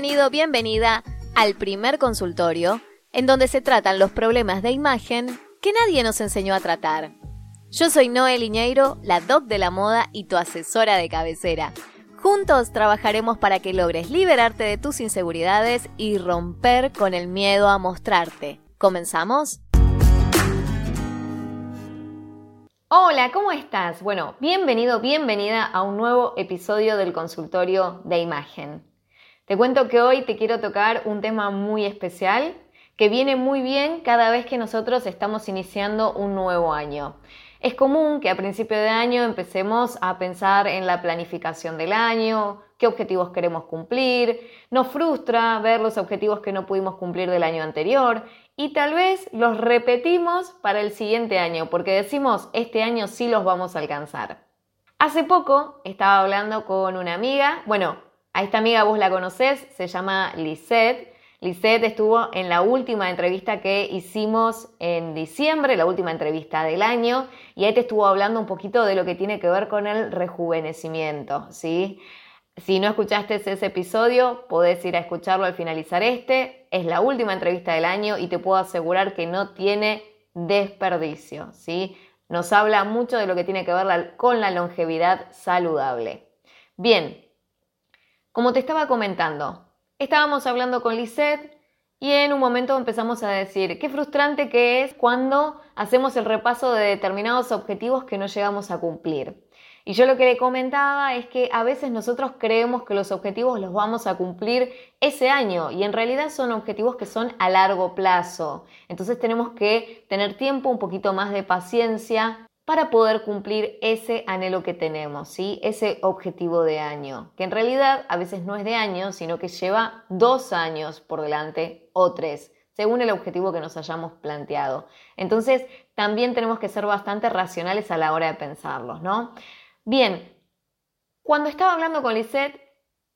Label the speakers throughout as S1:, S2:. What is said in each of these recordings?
S1: Bienvenido, bienvenida al primer consultorio, en donde se tratan los problemas de imagen que nadie nos enseñó a tratar. Yo soy Noel Iñeiro, la doc de la moda y tu asesora de cabecera. Juntos trabajaremos para que logres liberarte de tus inseguridades y romper con el miedo a mostrarte. ¿Comenzamos? Hola, ¿cómo estás? Bueno, bienvenido, bienvenida a un nuevo episodio del consultorio de imagen. Te cuento que hoy te quiero tocar un tema muy especial que viene muy bien cada vez que nosotros estamos iniciando un nuevo año. Es común que a principio de año empecemos a pensar en la planificación del año, qué objetivos queremos cumplir, nos frustra ver los objetivos que no pudimos cumplir del año anterior y tal vez los repetimos para el siguiente año porque decimos este año sí los vamos a alcanzar. Hace poco estaba hablando con una amiga, bueno, a esta amiga vos la conocés, se llama Lisette. Lisette estuvo en la última entrevista que hicimos en diciembre, la última entrevista del año, y ahí te estuvo hablando un poquito de lo que tiene que ver con el rejuvenecimiento, ¿sí? Si no escuchaste ese episodio, podés ir a escucharlo al finalizar este. Es la última entrevista del año y te puedo asegurar que no tiene desperdicio, ¿sí? Nos habla mucho de lo que tiene que ver con la longevidad saludable. Bien, como te estaba comentando, estábamos hablando con Lisette y en un momento empezamos a decir qué frustrante que es cuando hacemos el repaso de determinados objetivos que no llegamos a cumplir. Y yo lo que le comentaba es que a veces nosotros creemos que los objetivos los vamos a cumplir ese año y en realidad son objetivos que son a largo plazo. Entonces tenemos que tener tiempo, un poquito más de paciencia para poder cumplir ese anhelo que tenemos, ¿sí? ese objetivo de año, que en realidad a veces no es de año, sino que lleva dos años por delante o tres, según el objetivo que nos hayamos planteado. Entonces, también tenemos que ser bastante racionales a la hora de pensarlos, ¿no? Bien, cuando estaba hablando con Lisette,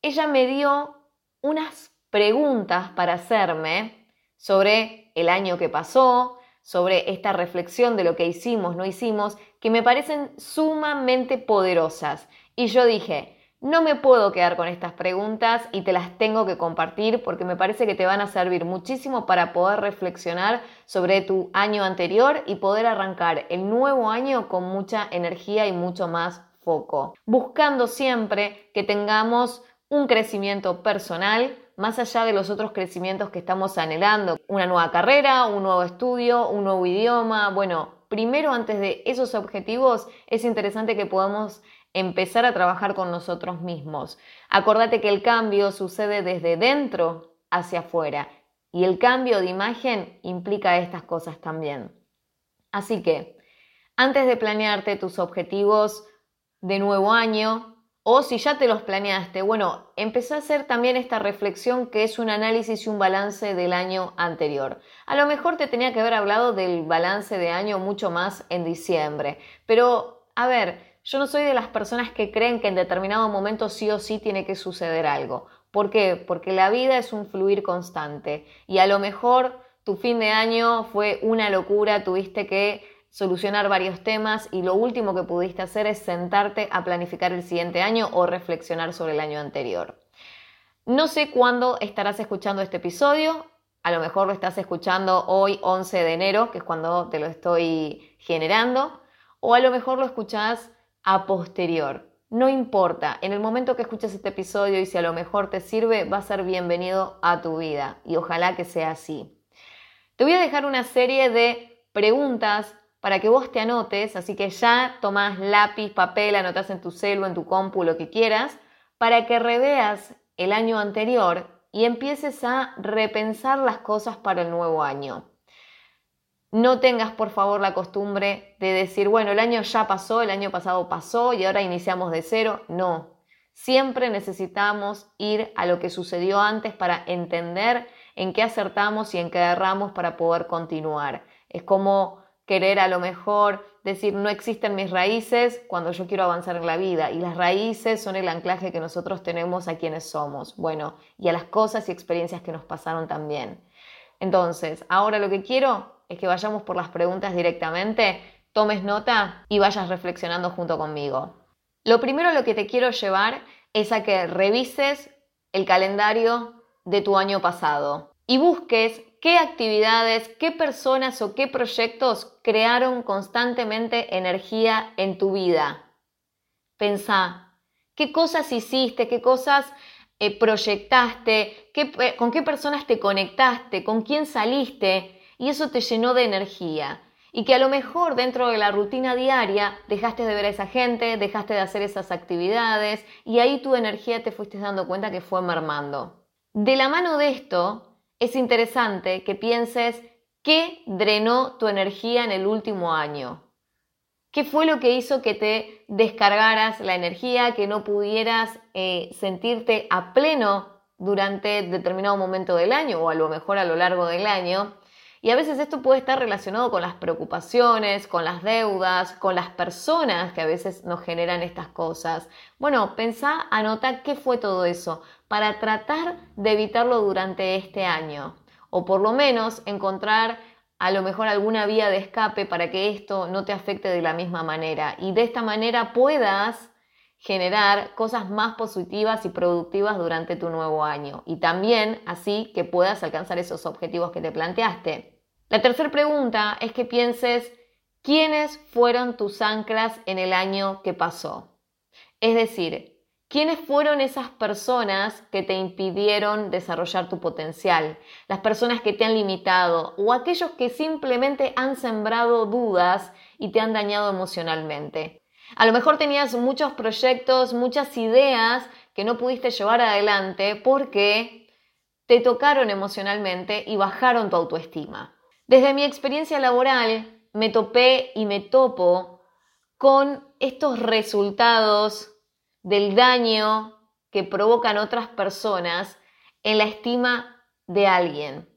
S1: ella me dio unas preguntas para hacerme sobre el año que pasó, sobre esta reflexión de lo que hicimos, no hicimos, que me parecen sumamente poderosas. Y yo dije, no me puedo quedar con estas preguntas y te las tengo que compartir porque me parece que te van a servir muchísimo para poder reflexionar sobre tu año anterior y poder arrancar el nuevo año con mucha energía y mucho más foco. Buscando siempre que tengamos un crecimiento personal, más allá de los otros crecimientos que estamos anhelando, una nueva carrera, un nuevo estudio, un nuevo idioma, bueno, primero antes de esos objetivos es interesante que podamos empezar a trabajar con nosotros mismos. Acordate que el cambio sucede desde dentro hacia afuera y el cambio de imagen implica estas cosas también. Así que, antes de planearte tus objetivos de nuevo año, o si ya te los planeaste, bueno, empecé a hacer también esta reflexión que es un análisis y un balance del año anterior. A lo mejor te tenía que haber hablado del balance de año mucho más en diciembre, pero a ver, yo no soy de las personas que creen que en determinado momento sí o sí tiene que suceder algo. ¿Por qué? Porque la vida es un fluir constante y a lo mejor tu fin de año fue una locura, tuviste que solucionar varios temas y lo último que pudiste hacer es sentarte a planificar el siguiente año o reflexionar sobre el año anterior. No sé cuándo estarás escuchando este episodio, a lo mejor lo estás escuchando hoy 11 de enero, que es cuando te lo estoy generando, o a lo mejor lo escuchás a posterior. No importa, en el momento que escuches este episodio y si a lo mejor te sirve, va a ser bienvenido a tu vida y ojalá que sea así. Te voy a dejar una serie de preguntas para que vos te anotes, así que ya tomás lápiz, papel, anotas en tu celu, en tu compu, lo que quieras, para que reveas el año anterior y empieces a repensar las cosas para el nuevo año. No tengas por favor la costumbre de decir, bueno, el año ya pasó, el año pasado pasó y ahora iniciamos de cero. No, siempre necesitamos ir a lo que sucedió antes para entender en qué acertamos y en qué erramos para poder continuar. Es como querer a lo mejor decir no existen mis raíces cuando yo quiero avanzar en la vida y las raíces son el anclaje que nosotros tenemos a quienes somos, bueno, y a las cosas y experiencias que nos pasaron también. Entonces, ahora lo que quiero es que vayamos por las preguntas directamente, tomes nota y vayas reflexionando junto conmigo. Lo primero lo que te quiero llevar es a que revises el calendario de tu año pasado y busques qué actividades, qué personas o qué proyectos crearon constantemente energía en tu vida. Pensá, qué cosas hiciste, qué cosas eh, proyectaste, qué, con qué personas te conectaste, con quién saliste y eso te llenó de energía. Y que a lo mejor dentro de la rutina diaria dejaste de ver a esa gente, dejaste de hacer esas actividades y ahí tu energía te fuiste dando cuenta que fue mermando. De la mano de esto, es interesante que pienses qué drenó tu energía en el último año. ¿Qué fue lo que hizo que te descargaras la energía, que no pudieras eh, sentirte a pleno durante determinado momento del año o a lo mejor a lo largo del año? Y a veces esto puede estar relacionado con las preocupaciones, con las deudas, con las personas que a veces nos generan estas cosas. Bueno, pensá, anota qué fue todo eso para tratar de evitarlo durante este año. O por lo menos encontrar a lo mejor alguna vía de escape para que esto no te afecte de la misma manera. Y de esta manera puedas generar cosas más positivas y productivas durante tu nuevo año y también así que puedas alcanzar esos objetivos que te planteaste. La tercera pregunta es que pienses quiénes fueron tus anclas en el año que pasó. Es decir, quiénes fueron esas personas que te impidieron desarrollar tu potencial, las personas que te han limitado o aquellos que simplemente han sembrado dudas y te han dañado emocionalmente. A lo mejor tenías muchos proyectos, muchas ideas que no pudiste llevar adelante porque te tocaron emocionalmente y bajaron tu autoestima. Desde mi experiencia laboral me topé y me topo con estos resultados del daño que provocan otras personas en la estima de alguien.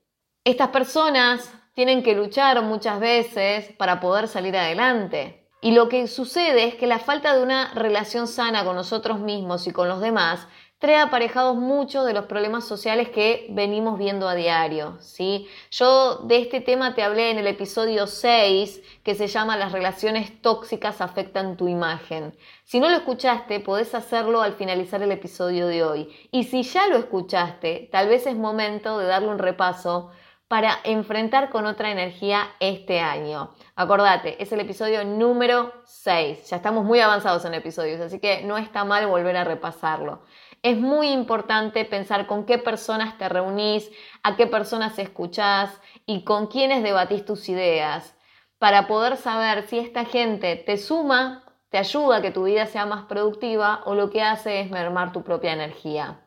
S1: Estas personas tienen que luchar muchas veces para poder salir adelante. Y lo que sucede es que la falta de una relación sana con nosotros mismos y con los demás trae aparejados muchos de los problemas sociales que venimos viendo a diario, ¿sí? Yo de este tema te hablé en el episodio 6, que se llama Las relaciones tóxicas afectan tu imagen. Si no lo escuchaste, podés hacerlo al finalizar el episodio de hoy. Y si ya lo escuchaste, tal vez es momento de darle un repaso para enfrentar con otra energía este año. Acordate, es el episodio número 6. Ya estamos muy avanzados en episodios, así que no está mal volver a repasarlo es muy importante pensar con qué personas te reunís, a qué personas escuchás y con quiénes debatís tus ideas, para poder saber si esta gente te suma, te ayuda a que tu vida sea más productiva o lo que hace es mermar tu propia energía.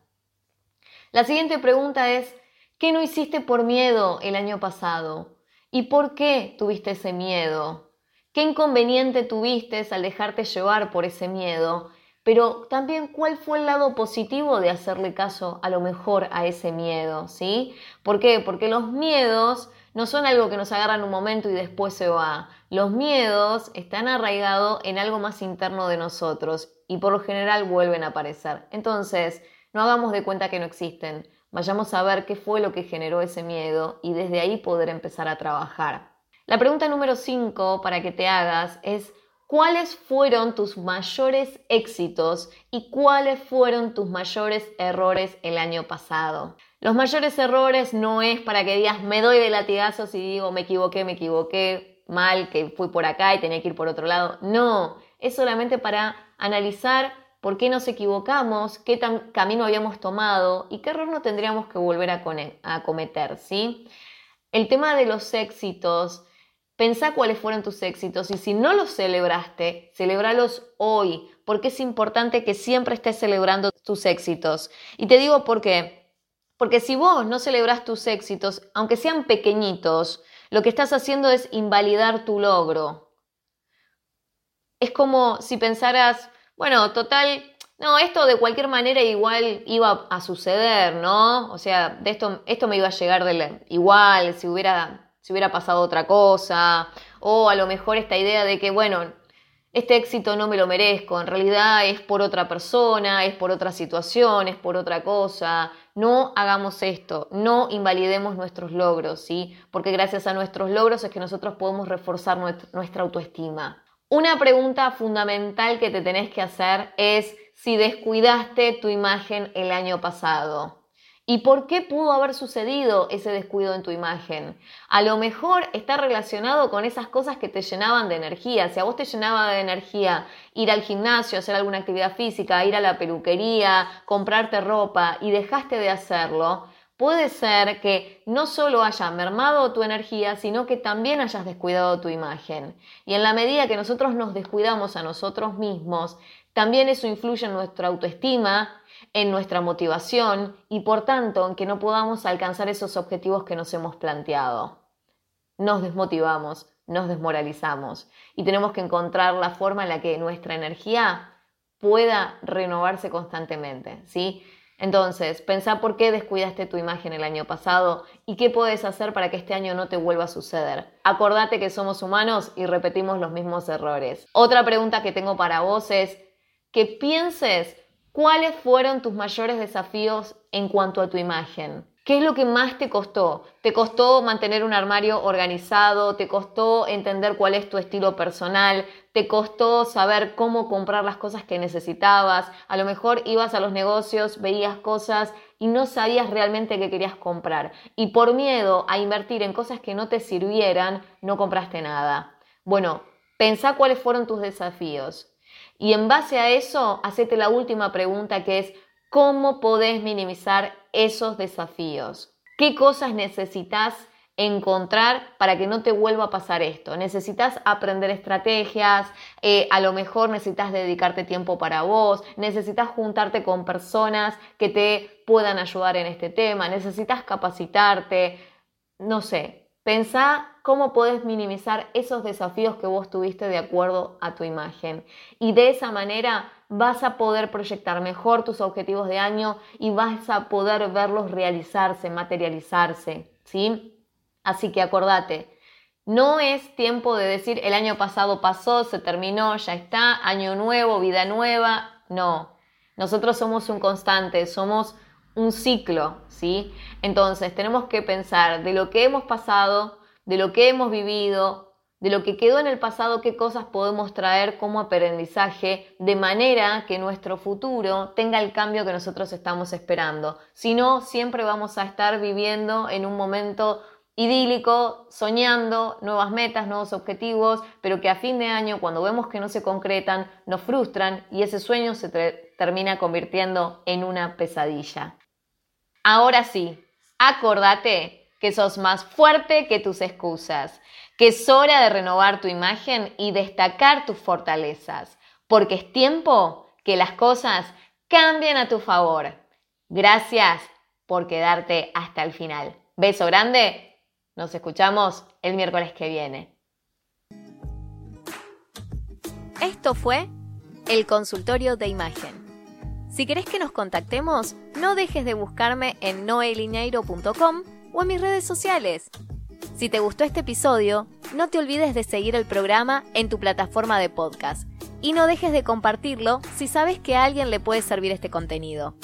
S1: La siguiente pregunta es, ¿qué no hiciste por miedo el año pasado? ¿Y por qué tuviste ese miedo? ¿Qué inconveniente tuviste al dejarte llevar por ese miedo? Pero también cuál fue el lado positivo de hacerle caso a lo mejor a ese miedo, ¿sí? ¿Por qué? Porque los miedos no son algo que nos agarran un momento y después se va. Los miedos están arraigados en algo más interno de nosotros y por lo general vuelven a aparecer. Entonces, no hagamos de cuenta que no existen. Vayamos a ver qué fue lo que generó ese miedo y desde ahí poder empezar a trabajar. La pregunta número 5 para que te hagas es ¿Cuáles fueron tus mayores éxitos y cuáles fueron tus mayores errores el año pasado? Los mayores errores no es para que digas me doy de latigazos y digo me equivoqué, me equivoqué mal, que fui por acá y tenía que ir por otro lado. No, es solamente para analizar por qué nos equivocamos, qué camino habíamos tomado y qué error no tendríamos que volver a, cometer, ¿sí? El tema de los éxitos Pensá cuáles fueron tus éxitos y si no los celebraste, celebralos hoy, porque es importante que siempre estés celebrando tus éxitos. Y te digo por qué. Porque si vos no celebras tus éxitos, aunque sean pequeñitos, lo que estás haciendo es invalidar tu logro. Es como si pensaras, bueno, total, no, esto de cualquier manera igual iba a suceder, ¿no? O sea, de esto, esto me iba a llegar igual, si hubiera si hubiera pasado otra cosa, o a lo mejor esta idea de que, bueno, este éxito no me lo merezco, en realidad es por otra persona, es por otra situación, es por otra cosa. No hagamos esto, no invalidemos nuestros logros, ¿sí? Porque gracias a nuestros logros es que nosotros podemos reforzar nuestra autoestima. Una pregunta fundamental que te tenés que hacer es si descuidaste tu imagen el año pasado. ¿Y por qué pudo haber sucedido ese descuido en tu imagen? A lo mejor está relacionado con esas cosas que te llenaban de energía. Si a vos te llenaba de energía ir al gimnasio, hacer alguna actividad física, ir a la peluquería, comprarte ropa y dejaste de hacerlo, puede ser que no solo haya mermado tu energía, sino que también hayas descuidado tu imagen. Y en la medida que nosotros nos descuidamos a nosotros mismos, también eso influye en nuestra autoestima, en nuestra motivación y por tanto en que no podamos alcanzar esos objetivos que nos hemos planteado. Nos desmotivamos, nos desmoralizamos y tenemos que encontrar la forma en la que nuestra energía pueda renovarse constantemente, ¿sí? Entonces, pensá por qué descuidaste tu imagen el año pasado y qué puedes hacer para que este año no te vuelva a suceder. Acordate que somos humanos y repetimos los mismos errores. Otra pregunta que tengo para vos es que pienses ¿Cuáles fueron tus mayores desafíos en cuanto a tu imagen? ¿Qué es lo que más te costó? ¿Te costó mantener un armario organizado? ¿Te costó entender cuál es tu estilo personal? ¿Te costó saber cómo comprar las cosas que necesitabas? A lo mejor ibas a los negocios, veías cosas y no sabías realmente qué querías comprar. Y por miedo a invertir en cosas que no te sirvieran, no compraste nada. Bueno, pensá cuáles fueron tus desafíos. Y en base a eso, hacete la última pregunta que es, ¿cómo podés minimizar esos desafíos? ¿Qué cosas necesitas encontrar para que no te vuelva a pasar esto? Necesitas aprender estrategias, eh, a lo mejor necesitas dedicarte tiempo para vos, necesitas juntarte con personas que te puedan ayudar en este tema, necesitas capacitarte, no sé, pensá cómo puedes minimizar esos desafíos que vos tuviste de acuerdo a tu imagen. Y de esa manera vas a poder proyectar mejor tus objetivos de año y vas a poder verlos realizarse, materializarse, ¿sí? Así que acordate, no es tiempo de decir el año pasado pasó, se terminó, ya está, año nuevo, vida nueva. No, nosotros somos un constante, somos un ciclo, ¿sí? Entonces tenemos que pensar de lo que hemos pasado, de lo que hemos vivido, de lo que quedó en el pasado, qué cosas podemos traer como aprendizaje, de manera que nuestro futuro tenga el cambio que nosotros estamos esperando. Si no, siempre vamos a estar viviendo en un momento idílico, soñando nuevas metas, nuevos objetivos, pero que a fin de año, cuando vemos que no se concretan, nos frustran y ese sueño se termina convirtiendo en una pesadilla. Ahora sí, acordate que sos más fuerte que tus excusas, que es hora de renovar tu imagen y destacar tus fortalezas, porque es tiempo que las cosas cambien a tu favor. Gracias por quedarte hasta el final. Beso grande, nos escuchamos el miércoles que viene.
S2: Esto fue el consultorio de imagen. Si querés que nos contactemos, no dejes de buscarme en noelineiro.com o en mis redes sociales. Si te gustó este episodio, no te olvides de seguir el programa en tu plataforma de podcast y no dejes de compartirlo si sabes que a alguien le puede servir este contenido.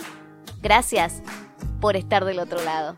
S2: Gracias por estar del otro lado.